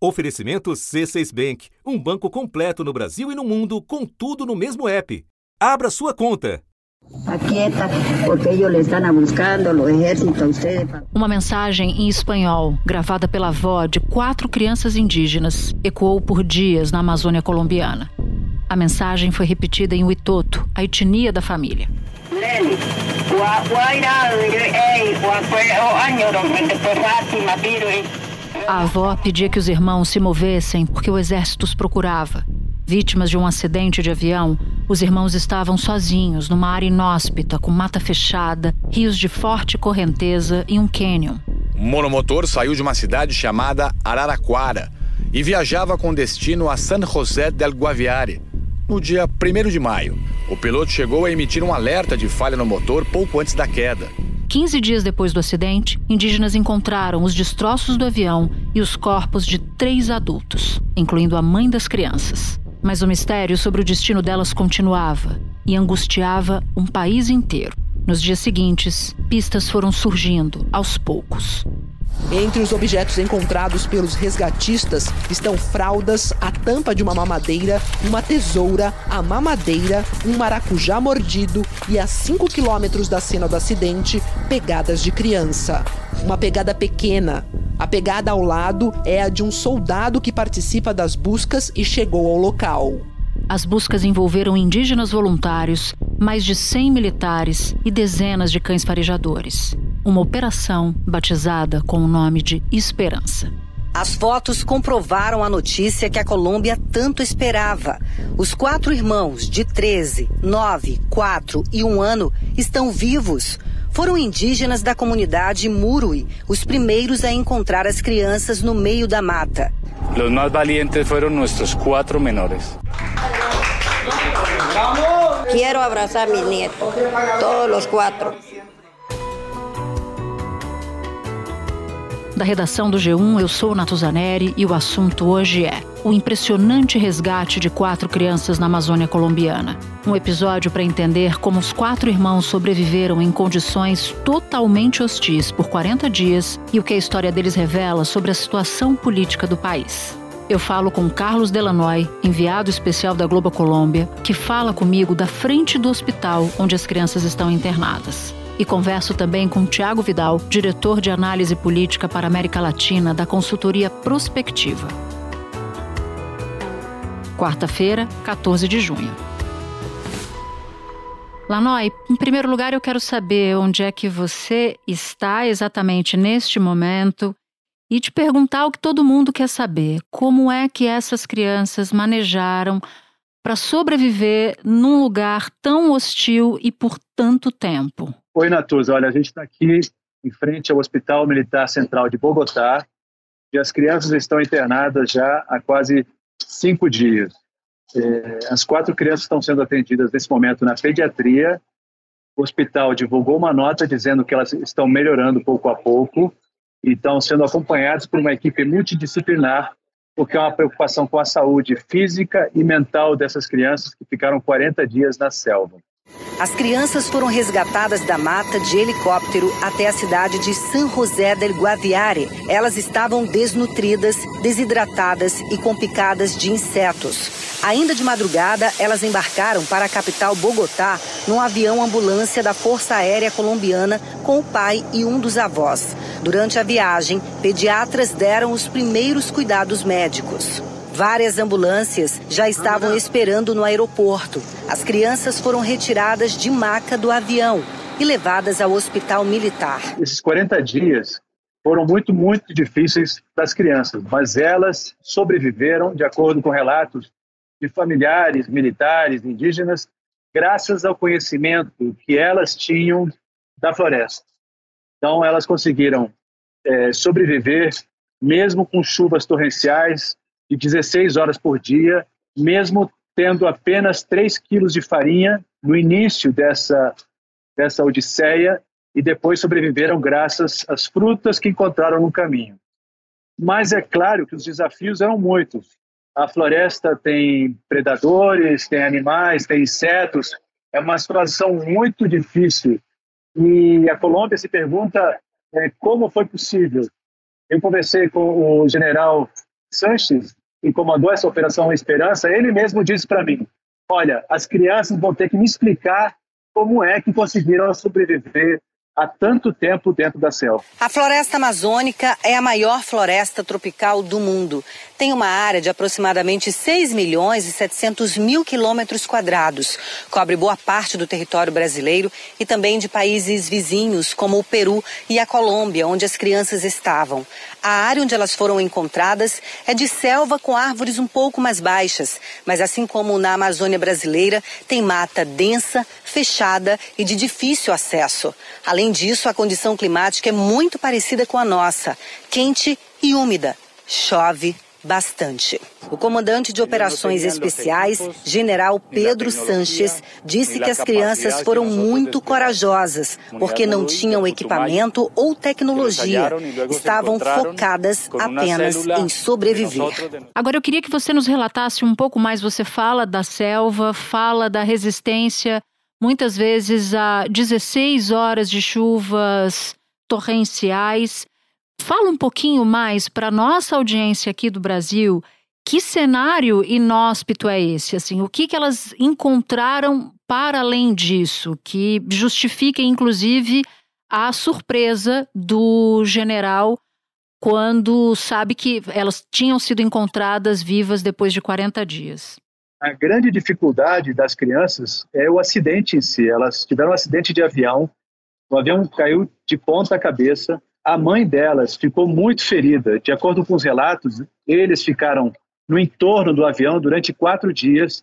Oferecimento C6 Bank, um banco completo no Brasil e no mundo, com tudo no mesmo app. Abra sua conta. Uma mensagem em espanhol, gravada pela avó de quatro crianças indígenas, ecoou por dias na Amazônia colombiana. A mensagem foi repetida em Witoto, a etnia da família. A avó pedia que os irmãos se movessem porque o exército os procurava. Vítimas de um acidente de avião, os irmãos estavam sozinhos numa área inóspita, com mata fechada, rios de forte correnteza e um cânion. O monomotor saiu de uma cidade chamada Araraquara e viajava com destino a San José del Guaviare. No dia 1 de maio, o piloto chegou a emitir um alerta de falha no motor pouco antes da queda. 15 dias depois do acidente, indígenas encontraram os destroços do avião e os corpos de três adultos, incluindo a mãe das crianças. Mas o mistério sobre o destino delas continuava e angustiava um país inteiro. Nos dias seguintes, pistas foram surgindo aos poucos. Entre os objetos encontrados pelos resgatistas estão fraldas, a tampa de uma mamadeira, uma tesoura, a mamadeira, um maracujá mordido e a 5 quilômetros da cena do acidente, pegadas de criança. Uma pegada pequena. A pegada ao lado é a de um soldado que participa das buscas e chegou ao local. As buscas envolveram indígenas voluntários, mais de 100 militares e dezenas de cães farejadores. Uma operação batizada com o nome de Esperança. As fotos comprovaram a notícia que a Colômbia tanto esperava. Os quatro irmãos de 13, 9, 4 e 1 ano estão vivos. Foram indígenas da comunidade Murui os primeiros a encontrar as crianças no meio da mata. Os mais valientes foram nossos quatro menores. Quero abraçar meus netos, todos os quatro. Da redação do G1, eu sou Natuzaneri e o assunto hoje é o impressionante resgate de quatro crianças na Amazônia colombiana. Um episódio para entender como os quatro irmãos sobreviveram em condições totalmente hostis por 40 dias e o que a história deles revela sobre a situação política do país. Eu falo com Carlos Delanoy, enviado especial da Globo Colômbia, que fala comigo da frente do hospital onde as crianças estão internadas. E converso também com Tiago Vidal, diretor de análise política para a América Latina da consultoria Prospectiva. Quarta-feira, 14 de junho. Lanoy, em primeiro lugar, eu quero saber onde é que você está exatamente neste momento e te perguntar o que todo mundo quer saber: como é que essas crianças manejaram para sobreviver num lugar tão hostil e por tanto tempo? Oi, Natuza. Olha, a gente está aqui em frente ao Hospital Militar Central de Bogotá e as crianças estão internadas já há quase cinco dias. É, as quatro crianças estão sendo atendidas nesse momento na pediatria. O hospital divulgou uma nota dizendo que elas estão melhorando pouco a pouco e estão sendo acompanhadas por uma equipe multidisciplinar, porque é uma preocupação com a saúde física e mental dessas crianças que ficaram 40 dias na selva. As crianças foram resgatadas da mata de helicóptero até a cidade de San José del Guaviare. Elas estavam desnutridas, desidratadas e com picadas de insetos. Ainda de madrugada, elas embarcaram para a capital Bogotá num avião ambulância da Força Aérea Colombiana com o pai e um dos avós. Durante a viagem, pediatras deram os primeiros cuidados médicos. Várias ambulâncias já estavam esperando no aeroporto. As crianças foram retiradas de maca do avião e levadas ao hospital militar. Esses 40 dias foram muito, muito difíceis para as crianças, mas elas sobreviveram, de acordo com relatos de familiares, militares, indígenas, graças ao conhecimento que elas tinham da floresta. Então, elas conseguiram é, sobreviver, mesmo com chuvas torrenciais, de 16 horas por dia, mesmo tendo apenas 3 quilos de farinha no início dessa, dessa odisseia e depois sobreviveram graças às frutas que encontraram no caminho. Mas é claro que os desafios eram muitos. A floresta tem predadores, tem animais, tem insetos. É uma situação muito difícil. E a Colômbia se pergunta é, como foi possível. Eu conversei com o general Sanches, que comandou essa Operação Esperança, ele mesmo disse para mim: Olha, as crianças vão ter que me explicar como é que conseguiram sobreviver há tanto tempo dentro da selva. A floresta amazônica é a maior floresta tropical do mundo. Tem uma área de aproximadamente 6 milhões e 700 mil quilômetros quadrados. Cobre boa parte do território brasileiro e também de países vizinhos, como o Peru e a Colômbia, onde as crianças estavam. A área onde elas foram encontradas é de selva com árvores um pouco mais baixas, mas assim como na Amazônia brasileira, tem mata densa, fechada e de difícil acesso. Além disso, a condição climática é muito parecida com a nossa, quente e úmida. Chove bastante. O comandante de operações especiais, general Pedro Sanches, disse que as crianças foram muito corajosas, porque não tinham equipamento ou tecnologia. Estavam focadas apenas em sobreviver. Agora eu queria que você nos relatasse um pouco mais. Você fala da selva, fala da resistência muitas vezes a 16 horas de chuvas torrenciais. Fala um pouquinho mais para nossa audiência aqui do Brasil. Que cenário inóspito é esse? Assim, o que, que elas encontraram para além disso, que justifica, inclusive, a surpresa do general quando sabe que elas tinham sido encontradas vivas depois de 40 dias? A grande dificuldade das crianças é o acidente em si. Elas tiveram um acidente de avião, o avião caiu de ponta cabeça. A mãe delas ficou muito ferida. De acordo com os relatos, eles ficaram no entorno do avião durante quatro dias.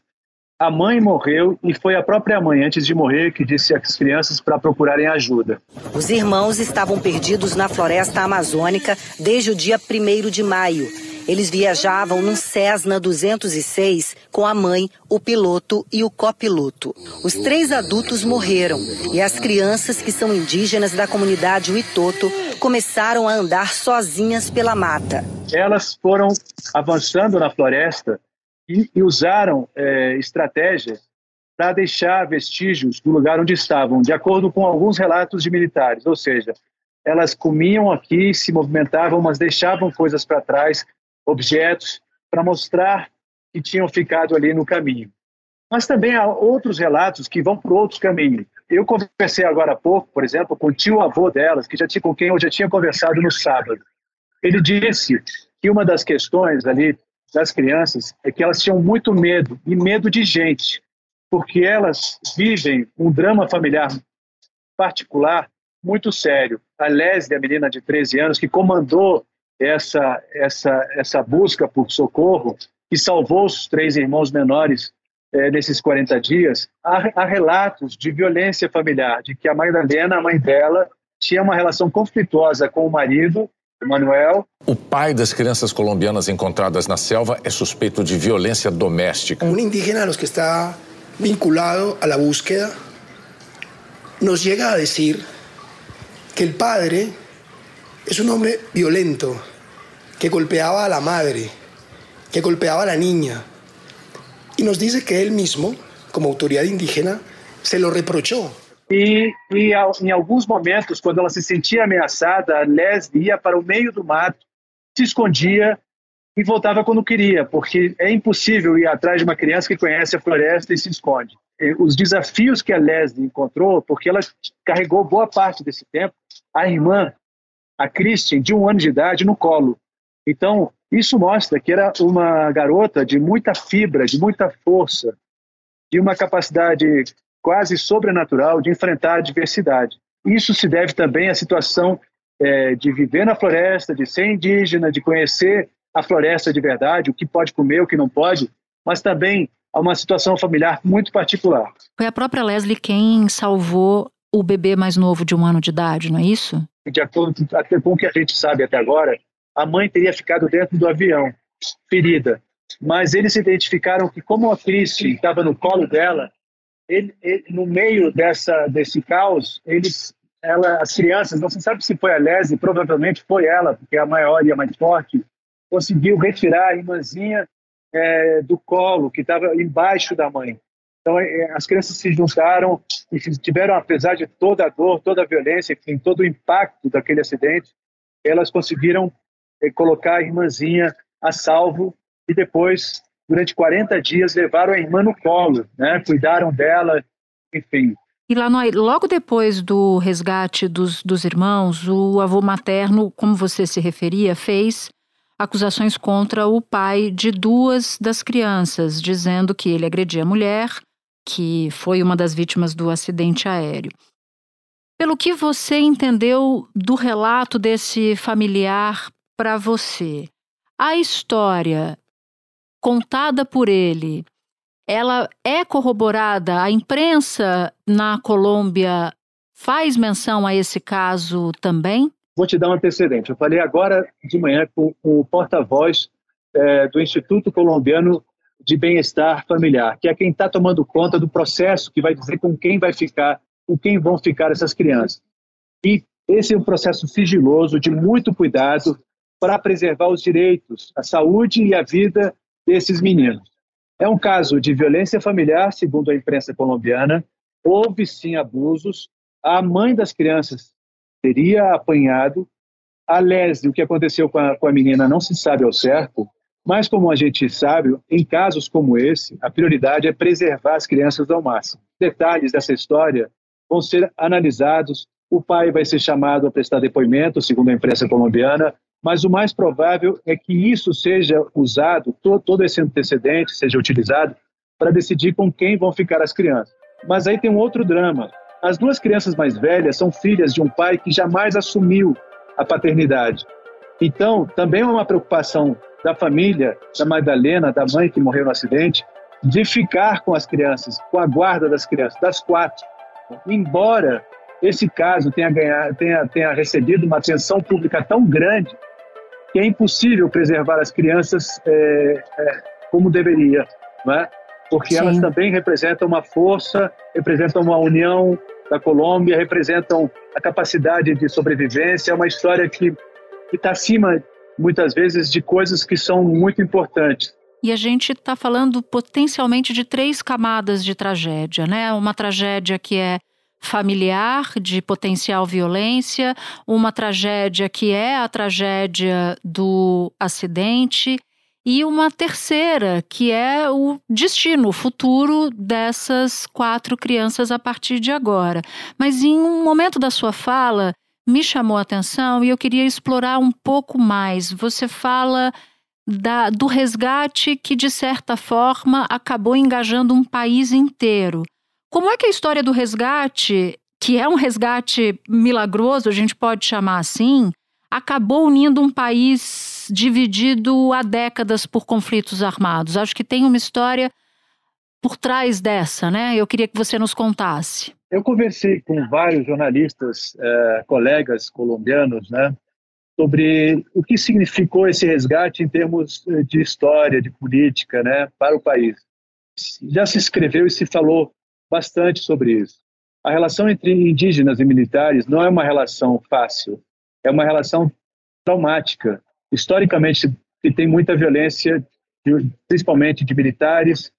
A mãe morreu e foi a própria mãe, antes de morrer, que disse às crianças para procurarem ajuda. Os irmãos estavam perdidos na floresta amazônica desde o dia 1 de maio. Eles viajavam num Cessna 206 com a mãe, o piloto e o copiloto. Os três adultos morreram e as crianças, que são indígenas da comunidade Uitoto, começaram a andar sozinhas pela mata. Elas foram avançando na floresta e, e usaram é, estratégias para deixar vestígios do lugar onde estavam, de acordo com alguns relatos de militares. Ou seja, elas comiam aqui, se movimentavam, mas deixavam coisas para trás objetos para mostrar que tinham ficado ali no caminho. Mas também há outros relatos que vão por outros caminhos. Eu conversei agora há pouco, por exemplo, com o tio-avô delas, que já tinha, com quem eu já tinha conversado no sábado. Ele disse que uma das questões ali das crianças é que elas tinham muito medo, e medo de gente, porque elas vivem um drama familiar particular muito sério. A Leslie, a menina de 13 anos, que comandou essa, essa, essa busca por socorro que salvou os três irmãos menores é, nesses 40 dias, há, há, relatos de violência familiar, de que a mãe da Lena, a mãe dela, tinha uma relação conflituosa com o marido, Manuel. O pai das crianças colombianas encontradas na selva é suspeito de violência doméstica. Um indígena que está vinculado à búsqueda nos chega a dizer que o padre es un hombre violento, que golpeaba a la madre, que golpeaba a la niña. Y nos dice que él mismo, como autoridad indígena, se lo reprochó. E, em alguns momentos, quando ela se sentia ameaçada, Leslie ia para o meio do mato, se escondia e voltava quando queria, porque é impossível ir atrás de uma criança que conhece a floresta e se esconde. Os desafios que a Leslie encontrou, porque ela carregou boa parte desse tempo, a irmã a Christian, de um ano de idade, no colo. Então, isso mostra que era uma garota de muita fibra, de muita força, de uma capacidade quase sobrenatural de enfrentar a adversidade. Isso se deve também à situação é, de viver na floresta, de ser indígena, de conhecer a floresta de verdade, o que pode comer, o que não pode, mas também a uma situação familiar muito particular. Foi a própria Leslie quem salvou o bebê mais novo de um ano de idade, não é isso? De acordo com o que a gente sabe até agora, a mãe teria ficado dentro do avião, ferida. Mas eles identificaram que, como a Christie estava no colo dela, ele, ele, no meio dessa, desse caos, eles, ela, as crianças, não se sabe se foi a Leslie, provavelmente foi ela, porque é a maior e a mais forte, conseguiu retirar a irmãzinha é, do colo, que estava embaixo da mãe. Então, é, as crianças se juntaram e tiveram, apesar de toda a dor, toda a violência, enfim, todo o impacto daquele acidente, elas conseguiram é, colocar a irmãzinha a salvo e depois, durante 40 dias, levaram a irmã no colo, né? cuidaram dela, enfim. E lá no, logo depois do resgate dos, dos irmãos, o avô materno, como você se referia, fez acusações contra o pai de duas das crianças, dizendo que ele agredia a mulher, que foi uma das vítimas do acidente aéreo. Pelo que você entendeu do relato desse familiar para você, a história contada por ele, ela é corroborada? A imprensa na Colômbia faz menção a esse caso também? Vou te dar um antecedente. Eu falei agora de manhã com, com o porta-voz é, do Instituto Colombiano de Bem-Estar Familiar, que é quem está tomando conta do processo que vai dizer com quem vai ficar, com quem vão ficar essas crianças. E esse é um processo sigiloso, de muito cuidado, para preservar os direitos, a saúde e a vida desses meninos. É um caso de violência familiar, segundo a imprensa colombiana. Houve sim abusos. A mãe das crianças teria apanhado. A Leslie, o que aconteceu com a, com a menina não se sabe ao certo, mas como a gente sabe, em casos como esse, a prioridade é preservar as crianças ao máximo. Detalhes dessa história vão ser analisados. O pai vai ser chamado a prestar depoimento, segundo a imprensa colombiana, mas o mais provável é que isso seja usado, todo, esse antecedente seja utilizado para decidir com quem vão ficar as crianças. Mas aí tem um outro drama. As duas crianças mais velhas são filhas de um pai que jamais assumiu a paternidade. Então, também é uma preocupação da família, da Madalena, da mãe que morreu no acidente, de ficar com as crianças, com a guarda das crianças, das quatro. Embora esse caso tenha, ganhado, tenha, tenha recebido uma atenção pública tão grande que é impossível preservar as crianças é, é, como deveria, não é? porque Sim. elas também representam uma força, representam uma união da Colômbia, representam a capacidade de sobrevivência, é uma história que está acima, muitas vezes, de coisas que são muito importantes. E a gente está falando potencialmente de três camadas de tragédia, né? Uma tragédia que é familiar de potencial violência, uma tragédia que é a tragédia do acidente e uma terceira, que é o destino, o futuro dessas quatro crianças a partir de agora. Mas em um momento da sua fala, me chamou a atenção e eu queria explorar um pouco mais. Você fala da, do resgate que, de certa forma, acabou engajando um país inteiro. Como é que a história do resgate, que é um resgate milagroso, a gente pode chamar assim, acabou unindo um país dividido há décadas por conflitos armados. Acho que tem uma história por trás dessa, né? Eu queria que você nos contasse. Eu conversei com vários jornalistas, eh, colegas colombianos, né, sobre o que significou esse resgate em termos eh, de história, de política, né, para o país. Já se escreveu e se falou bastante sobre isso. A relação entre indígenas e militares não é uma relação fácil é uma relação traumática. Historicamente, que tem muita violência, principalmente de militares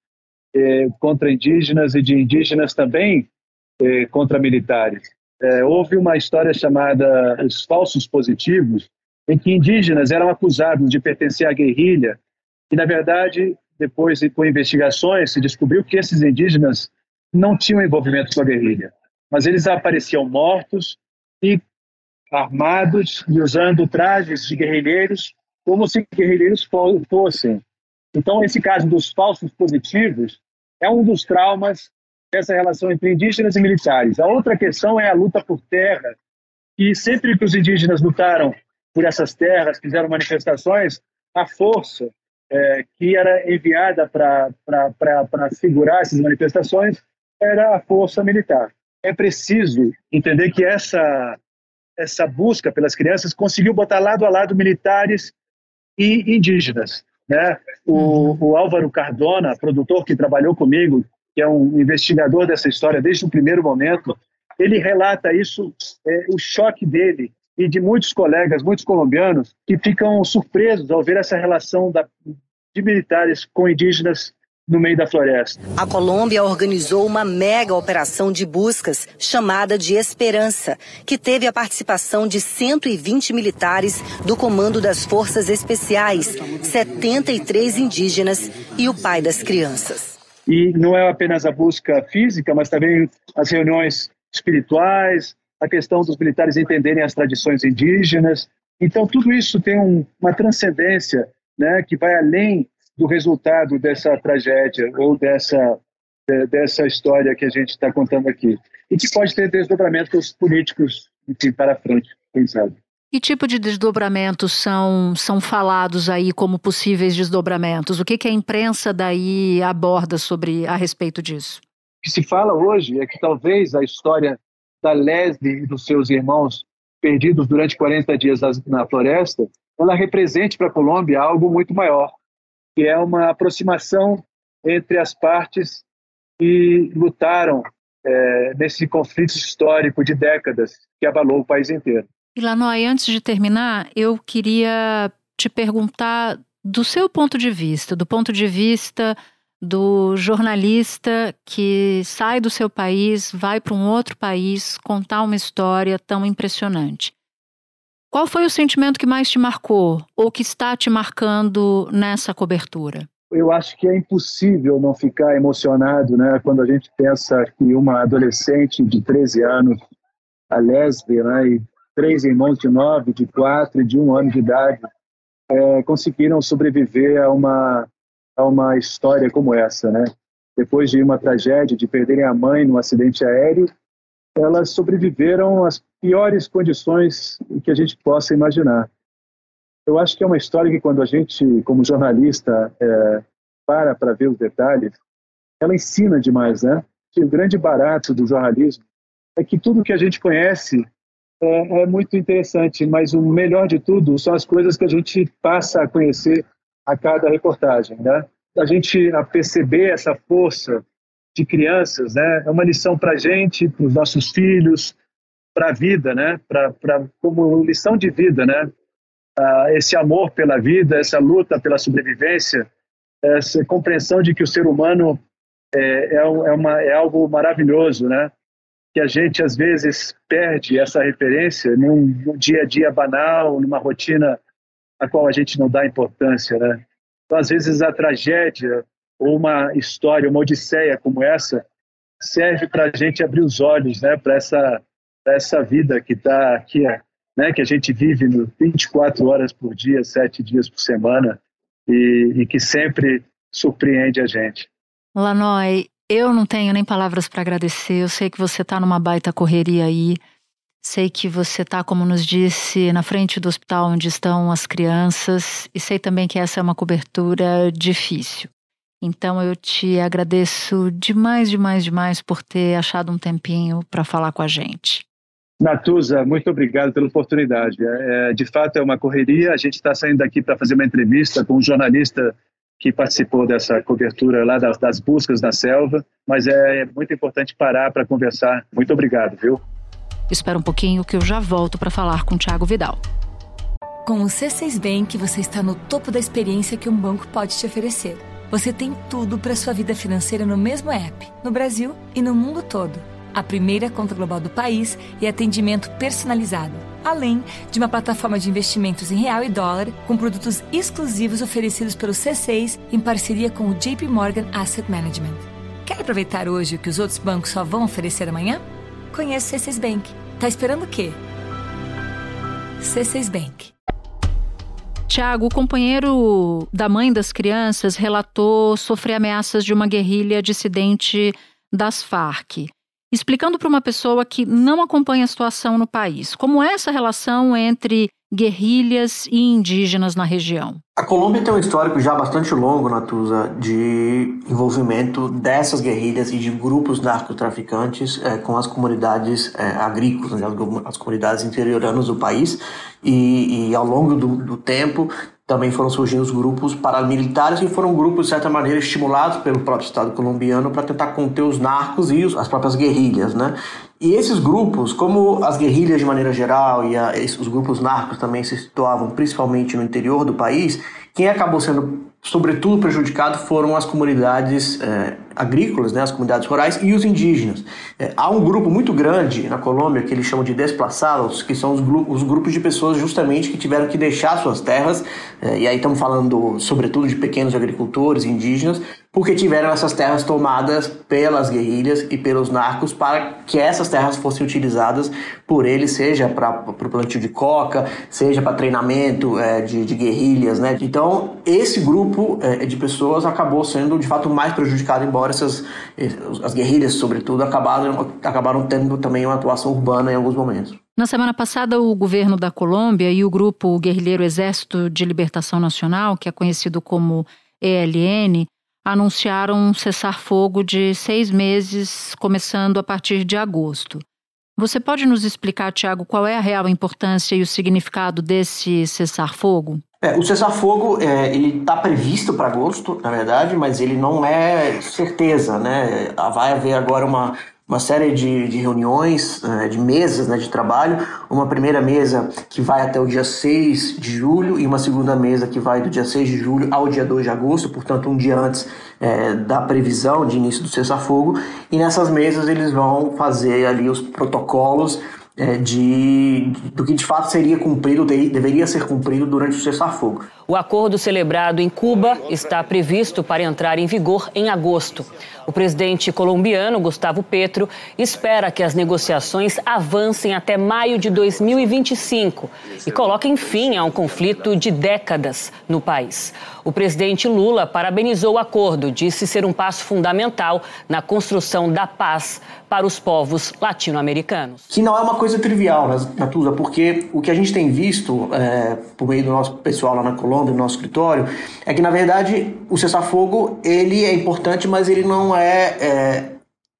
eh, contra indígenas e de indígenas também eh, contra militares. Eh, houve uma história chamada os falsos positivos, em que indígenas eram acusados de pertencer à guerrilha e, na verdade, depois com investigações, se descobriu que esses indígenas não tinham envolvimento com a guerrilha, mas eles apareciam mortos e armados e usando trajes de guerrilheiros como se guerrilheiros fossem. Então, esse caso dos falsos positivos é um dos traumas dessa relação entre indígenas e militares. A outra questão é a luta por terra, e sempre que os indígenas lutaram por essas terras, fizeram manifestações, a força é, que era enviada para segurar essas manifestações era a força militar. É preciso entender que essa essa busca pelas crianças conseguiu botar lado a lado militares e indígenas. Né? O, uhum. o Álvaro Cardona, produtor que trabalhou comigo, que é um investigador dessa história desde o primeiro momento, ele relata isso, é, o choque dele e de muitos colegas, muitos colombianos, que ficam surpresos ao ver essa relação da, de militares com indígenas no meio da floresta. A Colômbia organizou uma mega operação de buscas chamada de Esperança, que teve a participação de 120 militares do Comando das Forças Especiais, 73 indígenas e o pai das crianças. E não é apenas a busca física, mas também as reuniões espirituais, a questão dos militares entenderem as tradições indígenas. Então, tudo isso tem um, uma transcendência né, que vai além do resultado dessa tragédia ou dessa, dessa história que a gente está contando aqui. E que pode ter desdobramentos políticos enfim, para frente, quem sabe. Que tipo de desdobramentos são, são falados aí como possíveis desdobramentos? O que, que a imprensa daí aborda sobre a respeito disso? O que se fala hoje é que talvez a história da Leslie e dos seus irmãos perdidos durante 40 dias na floresta, ela represente para a Colômbia algo muito maior que é uma aproximação entre as partes que lutaram é, nesse conflito histórico de décadas que abalou o país inteiro. Ilanoy, antes de terminar, eu queria te perguntar do seu ponto de vista, do ponto de vista do jornalista que sai do seu país, vai para um outro país contar uma história tão impressionante. Qual foi o sentimento que mais te marcou ou que está te marcando nessa cobertura? Eu acho que é impossível não ficar emocionado, né, quando a gente pensa que uma adolescente de 13 anos, a lésbia, né, e três irmãos de 9, de 4 e de 1 ano de idade, é, conseguiram sobreviver a uma, a uma história como essa, né? Depois de uma tragédia, de perderem a mãe num acidente aéreo, elas sobreviveram às piores condições que a gente possa imaginar. Eu acho que é uma história que quando a gente, como jornalista, é, para para ver os detalhes, ela ensina demais, né? Que o grande barato do jornalismo é que tudo que a gente conhece é, é muito interessante, mas o melhor de tudo são as coisas que a gente passa a conhecer a cada reportagem, né? A gente a perceber essa força de crianças, né? É uma lição para a gente, para os nossos filhos, para a vida, né? Para como lição de vida, né? Ah, esse amor pela vida, essa luta pela sobrevivência, essa compreensão de que o ser humano é, é, é, uma, é algo maravilhoso, né? Que a gente às vezes perde essa referência num, num dia a dia banal, numa rotina a qual a gente não dá importância, né? Então, às vezes a tragédia ou uma história, uma odisseia como essa, serve para a gente abrir os olhos né, para essa, essa vida que está aqui, né, que a gente vive no 24 horas por dia, sete dias por semana, e, e que sempre surpreende a gente. Lanoy, eu não tenho nem palavras para agradecer. Eu sei que você está numa baita correria aí. Sei que você está, como nos disse, na frente do hospital onde estão as crianças. E sei também que essa é uma cobertura difícil. Então eu te agradeço demais, demais, demais por ter achado um tempinho para falar com a gente. Natuza, muito obrigado pela oportunidade. É, de fato, é uma correria. A gente está saindo daqui para fazer uma entrevista com um jornalista que participou dessa cobertura lá das, das buscas na selva, mas é, é muito importante parar para conversar. Muito obrigado, viu? Espera um pouquinho que eu já volto para falar com o Thiago Vidal. Com o C6 Bank, você está no topo da experiência que um banco pode te oferecer. Você tem tudo para sua vida financeira no mesmo app, no Brasil e no mundo todo. A primeira conta global do país e atendimento personalizado, além de uma plataforma de investimentos em real e dólar com produtos exclusivos oferecidos pelo C6 em parceria com o JP Morgan Asset Management. Quer aproveitar hoje o que os outros bancos só vão oferecer amanhã? Conheça o C6 Bank. Tá esperando o quê? C6 Bank. Tiago, o companheiro da mãe das crianças relatou sofrer ameaças de uma guerrilha dissidente das Farc. Explicando para uma pessoa que não acompanha a situação no país, como é essa relação entre guerrilhas e indígenas na região? A Colômbia tem um histórico já bastante longo, Natuza, de envolvimento dessas guerrilhas e de grupos narcotraficantes é, com as comunidades é, agrícolas, né, as, comunidades interioranas do país. E, e ao longo do, do tempo também foram surgindo os grupos paramilitares que foram grupos, de certa maneira, estimulados pelo próprio Estado colombiano para tentar conter os narcos e as próprias guerrilhas, né? E esses grupos, como as guerrilhas de maneira geral e a, os grupos narcos também se situavam principalmente no interior do país, Quem acabou sendo sobretudo prejudicado foram as comunidades é, agrícolas, né, as comunidades rurais e os indígenas. É, há um grupo muito grande na Colômbia que eles chamam de desplaçados, que são os, grupos, os grupos de pessoas justamente que tiveram que deixar suas terras, é, e aí estamos falando sobretudo de pequenos agricultores indígenas, porque tiveram essas terras tomadas pelas guerrilhas e pelos narcos para que essas terras fossem utilizadas por eles, seja para o plantio de coca, seja para treinamento é, de, de, guerrilhas. Né? Então, esse grupo é, de pessoas acabou sendo de fato mais prejudicado, embora essas, as guerrilhas, sobretudo, acabaram, acabaram tendo também uma atuação urbana em alguns momentos. Na semana passada, o governo da Colômbia e o grupo guerrilheiro Exército de Libertação Nacional, que é conhecido como ELN, anunciaram um cessar-fogo de seis meses, começando a partir de agosto. Você pode nos explicar, Tiago, qual é a real importância e o significado desse cessar-fogo? É, o cessar-fogo é, ele está previsto para agosto, na verdade, mas ele não é certeza, né? Vai haver agora uma uma série de, de reuniões, uh, de mesas né, de trabalho. Uma primeira mesa que vai até o dia 6 de julho e uma segunda mesa que vai do dia 6 de julho ao dia 2 de agosto, portanto, um dia antes é, da previsão de início do cessar-fogo. E nessas mesas eles vão fazer ali os protocolos é, de, do que de fato seria cumprido, deveria ser cumprido durante o cessar-fogo. O acordo celebrado em Cuba está previsto para entrar em vigor em agosto. O presidente colombiano, Gustavo Petro, espera que as negociações avancem até maio de 2025 e coloquem fim a um conflito de décadas no país. O presidente Lula parabenizou o acordo, disse ser um passo fundamental na construção da paz para os povos latino-americanos. Que não é uma coisa trivial, Natuza, porque o que a gente tem visto é, por meio do nosso pessoal lá na Colômbia, no nosso escritório, é que na verdade o cessar-fogo ele é importante, mas ele não é, é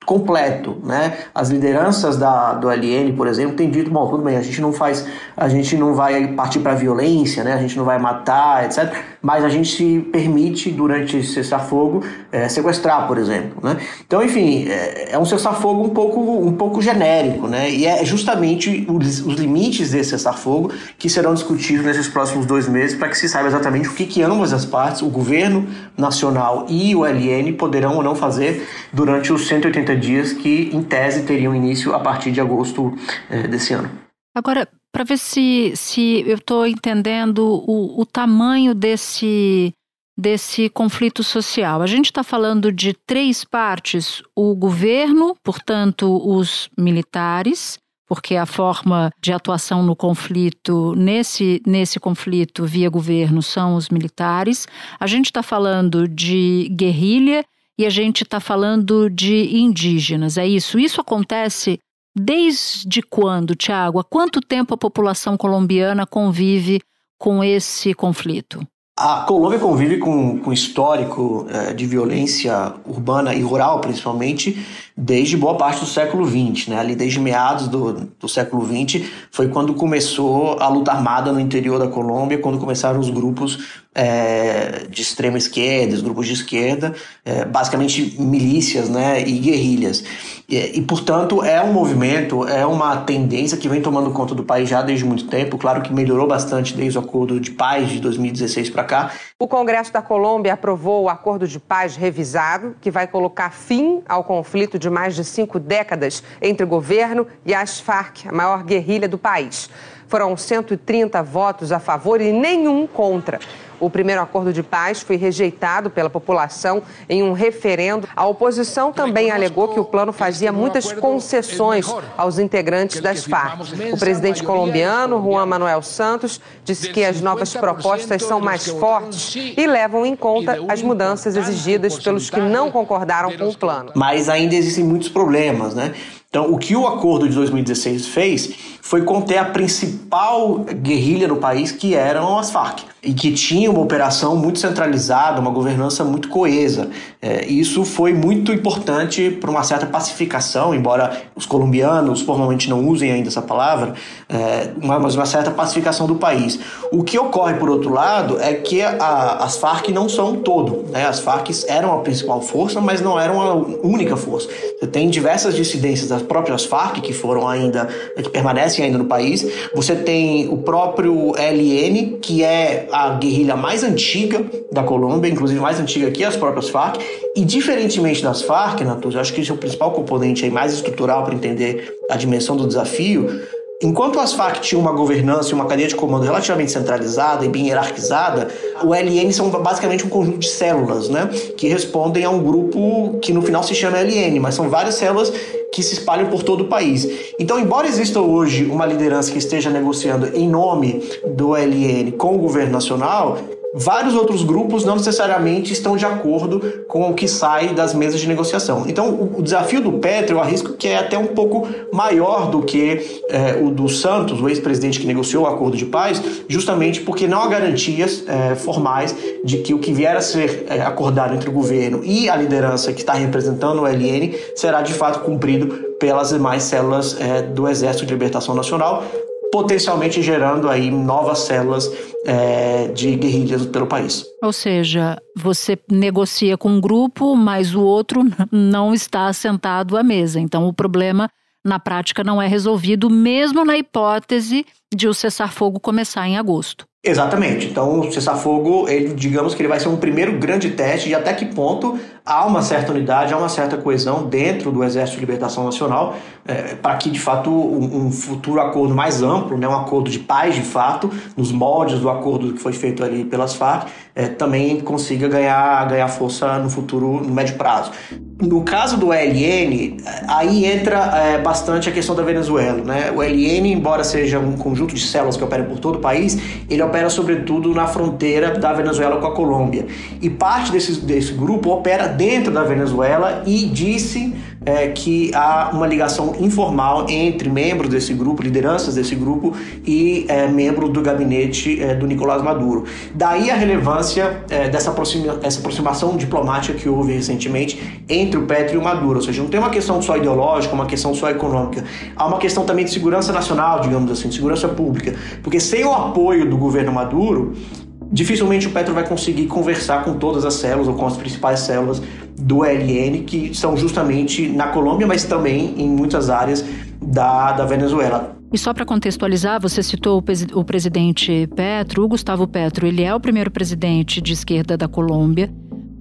completo, né? As lideranças da, do LN, por exemplo, têm dito, bom, tudo bem, a gente não faz, a gente não vai partir para violência, né? A gente não vai matar, etc. Mas a gente se permite durante esse cessar-fogo é, sequestrar, por exemplo, né? Então, enfim, é, é um cessar-fogo um pouco, um pouco genérico, né? E é justamente os, os limites desse cessar-fogo que serão discutidos nesses próximos dois meses para que se saiba exatamente o que, que ambas as partes, o governo nacional e o LN, poderão ou não fazer durante os 180 dias que, em tese, teriam início a partir de agosto eh, desse ano. Agora, para ver se, se eu estou entendendo o, o tamanho desse, desse conflito social. A gente está falando de três partes: o governo, portanto, os militares, porque a forma de atuação no conflito, nesse, nesse conflito via governo, são os militares. A gente está falando de guerrilha e a gente está falando de indígenas, é isso? Isso acontece desde quando, Tiago? Há quanto tempo a população colombiana convive com esse conflito? A Colômbia convive com, com histórico é, de violência urbana e rural, principalmente, desde boa parte do século XX. Né? Ali desde meados do, do século XX foi quando começou a luta armada no interior da Colômbia, quando começaram os grupos é, de extrema esquerda, os grupos de esquerda, é, basicamente milícias né, e guerrilhas. E, e, portanto, é um movimento, é uma tendência que vem tomando conta do país já desde muito tempo. Claro que melhorou bastante desde o acordo de paz de 2016 para cá. O Congresso da Colômbia aprovou o acordo de paz revisado, que vai colocar fim ao conflito de mais de cinco décadas entre o governo e as Farc, a maior guerrilha do país. Foram 130 votos a favor e nenhum contra. O primeiro acordo de paz foi rejeitado pela população em um referendo. A oposição também alegou que o plano fazia muitas concessões aos integrantes das Farc. O presidente colombiano, Juan Manuel Santos, disse que as novas propostas são mais fortes e levam em conta as mudanças exigidas pelos que não concordaram com o plano. Mas ainda existem muitos problemas, né? Então, o que o acordo de 2016 fez foi conter a principal guerrilha no país, que eram as Farc e que tinha uma operação muito centralizada, uma governança muito coesa. É, isso foi muito importante para uma certa pacificação, embora os colombianos formalmente não usem ainda essa palavra, é, mas uma certa pacificação do país. O que ocorre, por outro lado, é que a, as Farc não são um todo. Né? As Farc eram a principal força, mas não eram a única força. Você tem diversas dissidências das próprias Farc que foram ainda, que permanecem ainda no país. Você tem o próprio LN, que é a guerrilha mais antiga da Colômbia, inclusive mais antiga que as próprias Farc, e diferentemente das Farc, Natus, eu acho que esse é o principal componente aí mais estrutural para entender a dimensão do desafio, Enquanto as FARC tinham uma governança e uma cadeia de comando relativamente centralizada e bem hierarquizada, o LN são basicamente um conjunto de células, né, que respondem a um grupo que no final se chama LN, mas são várias células que se espalham por todo o país. Então, embora exista hoje uma liderança que esteja negociando em nome do LN com o governo nacional, vários outros grupos não necessariamente estão de acordo com o que sai das mesas de negociação. Então, o, desafio do Petro, eu arrisco que é até um pouco maior do que é, o do Santos, o ex-presidente que negociou o acordo de paz, justamente porque não há garantias é, formais de que o que vier a ser é, acordado entre o governo e a liderança que está representando o LN será de fato cumprido pelas demais células do Exército de Libertação Nacional, potencialmente gerando aí novas células é, de guerrilhas pelo país. Ou seja, você negocia com um grupo, mas o outro não está sentado à mesa. Então o problema na prática não é resolvido, mesmo na hipótese de o cessar-fogo começar em agosto. Exatamente. Então, o cessar-fogo, ele, digamos que ele vai ser um primeiro grande teste de até que ponto há uma certa unidade, há uma certa coesão dentro do Exército de Libertação Nacional, é, para que, de fato, um, um, futuro acordo mais amplo, né, um acordo de paz, de fato, nos moldes do acordo que foi feito ali pelas Farc, é, também consiga ganhar, ganhar força no futuro, no médio prazo. No caso do LN, aí entra é, bastante a questão da Venezuela. Né? O LN, embora seja um conjunto de células que operam por todo o país, ele opera sobretudo na fronteira da Venezuela com a Colômbia. E parte desse, desse grupo opera dentro da Venezuela e disse é, que há uma ligação informal entre membros desse grupo, lideranças desse grupo e é, membros do gabinete é, do Nicolás Maduro. Daí a relevância é, dessa aproxima, aproximação diplomática que houve recentemente entre o Petro e o Maduro. Ou seja, não tem uma questão só ideológica, uma questão só econômica. Há uma questão também de segurança nacional, digamos assim, de segurança pública. Porque sem o apoio do governo Maduro, dificilmente o Petro vai conseguir conversar com todas as células ou com as principais células do LN, que são justamente na Colômbia, mas também em muitas áreas da, da Venezuela. E só para contextualizar, você citou o, o presidente Petro, o Gustavo Petro, ele é o primeiro presidente de esquerda da Colômbia,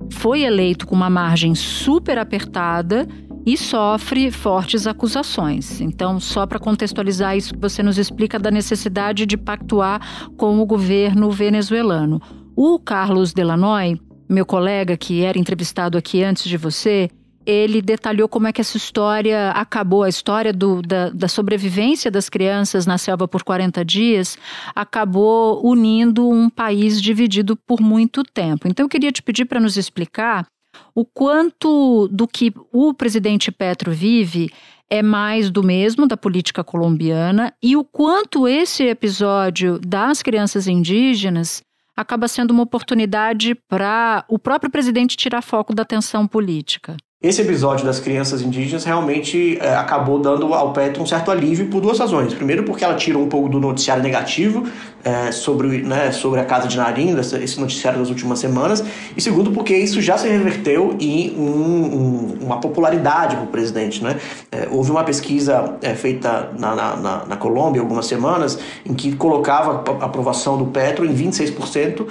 foi eleito com uma margem super apertada e sofre fortes acusações. Então, só para contextualizar isso, você nos explica da necessidade de pactuar com o governo venezuelano. O Carlos Delanoy, meu colega que era entrevistado aqui antes de você, ele detalhou como é que essa história acabou, a história do, da, da, sobrevivência das crianças na selva por 40 dias acabou unindo um país dividido por muito tempo. Então eu queria te pedir para nos explicar o quanto do que o presidente Petro vive é mais do mesmo da política colombiana e o quanto esse episódio das crianças indígenas acaba sendo uma oportunidade para o próprio presidente tirar foco da atenção política. Esse episódio das crianças indígenas realmente é, acabou dando ao Petro um certo alívio por duas razões. Primeiro, porque ela tirou um pouco do noticiário negativo é, sobre, né, sobre a Casa de Narindo, esse noticiário das últimas semanas. E segundo, porque isso já se reverteu em um, um, uma popularidade para o presidente. Né? É, houve uma pesquisa é, feita na, na, na Colômbia algumas semanas em que colocava a aprovação do Petro em 26%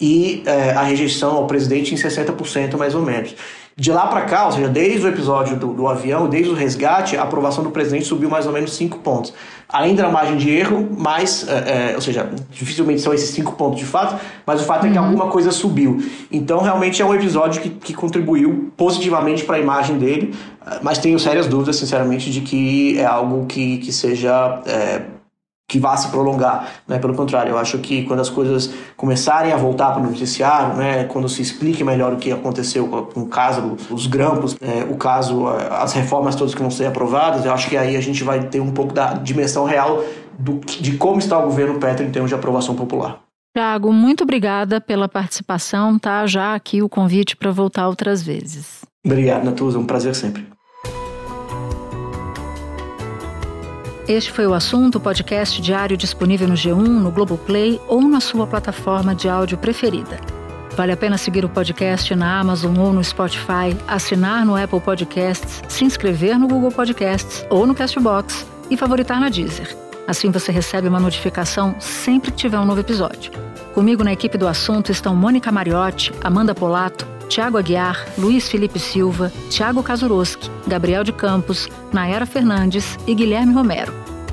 e é, a rejeição ao presidente em 60% mais ou menos. De lá para cá, ou seja, desde o episódio do, do, avião, desde o resgate, a aprovação do presidente subiu mais ou menos 5 pontos. Ainda na margem de erro, mas, é, é, ou seja, dificilmente são esses 5 pontos de fato, mas o fato é que uhum. alguma coisa subiu. Então, realmente é um episódio que, que contribuiu positivamente para a imagem dele, mas tenho sérias dúvidas, sinceramente, de que é algo que, que seja. É, que vá se prolongar, né? Pelo contrário, eu acho que quando as coisas começarem a voltar para o noticiário, né? Quando se explique melhor o que aconteceu com o caso dos grampos, é, o caso, as reformas todas que vão ser aprovadas, eu acho que aí a gente vai ter um pouco da dimensão real do, de como está o governo Petro em termos de aprovação popular. Tiago, muito obrigada pela participação, tá? Já aqui o convite para voltar outras vezes. Obrigado, Natuza, um prazer sempre. Este foi o assunto, podcast diário disponível no G1, no Globoplay ou na sua plataforma de áudio preferida. Vale a pena seguir o podcast na Amazon ou no Spotify, assinar no Apple Podcasts, se inscrever no Google Podcasts ou no Castbox e favoritar na Deezer. Assim você recebe uma notificação sempre que tiver um novo episódio. Comigo na equipe do assunto estão Mônica Mariotti, Amanda Polato, Tiago Aguiar, Luiz Felipe Silva, Tiago Kazuroski, Gabriel de Campos, Nayara Fernandes e Guilherme Romero.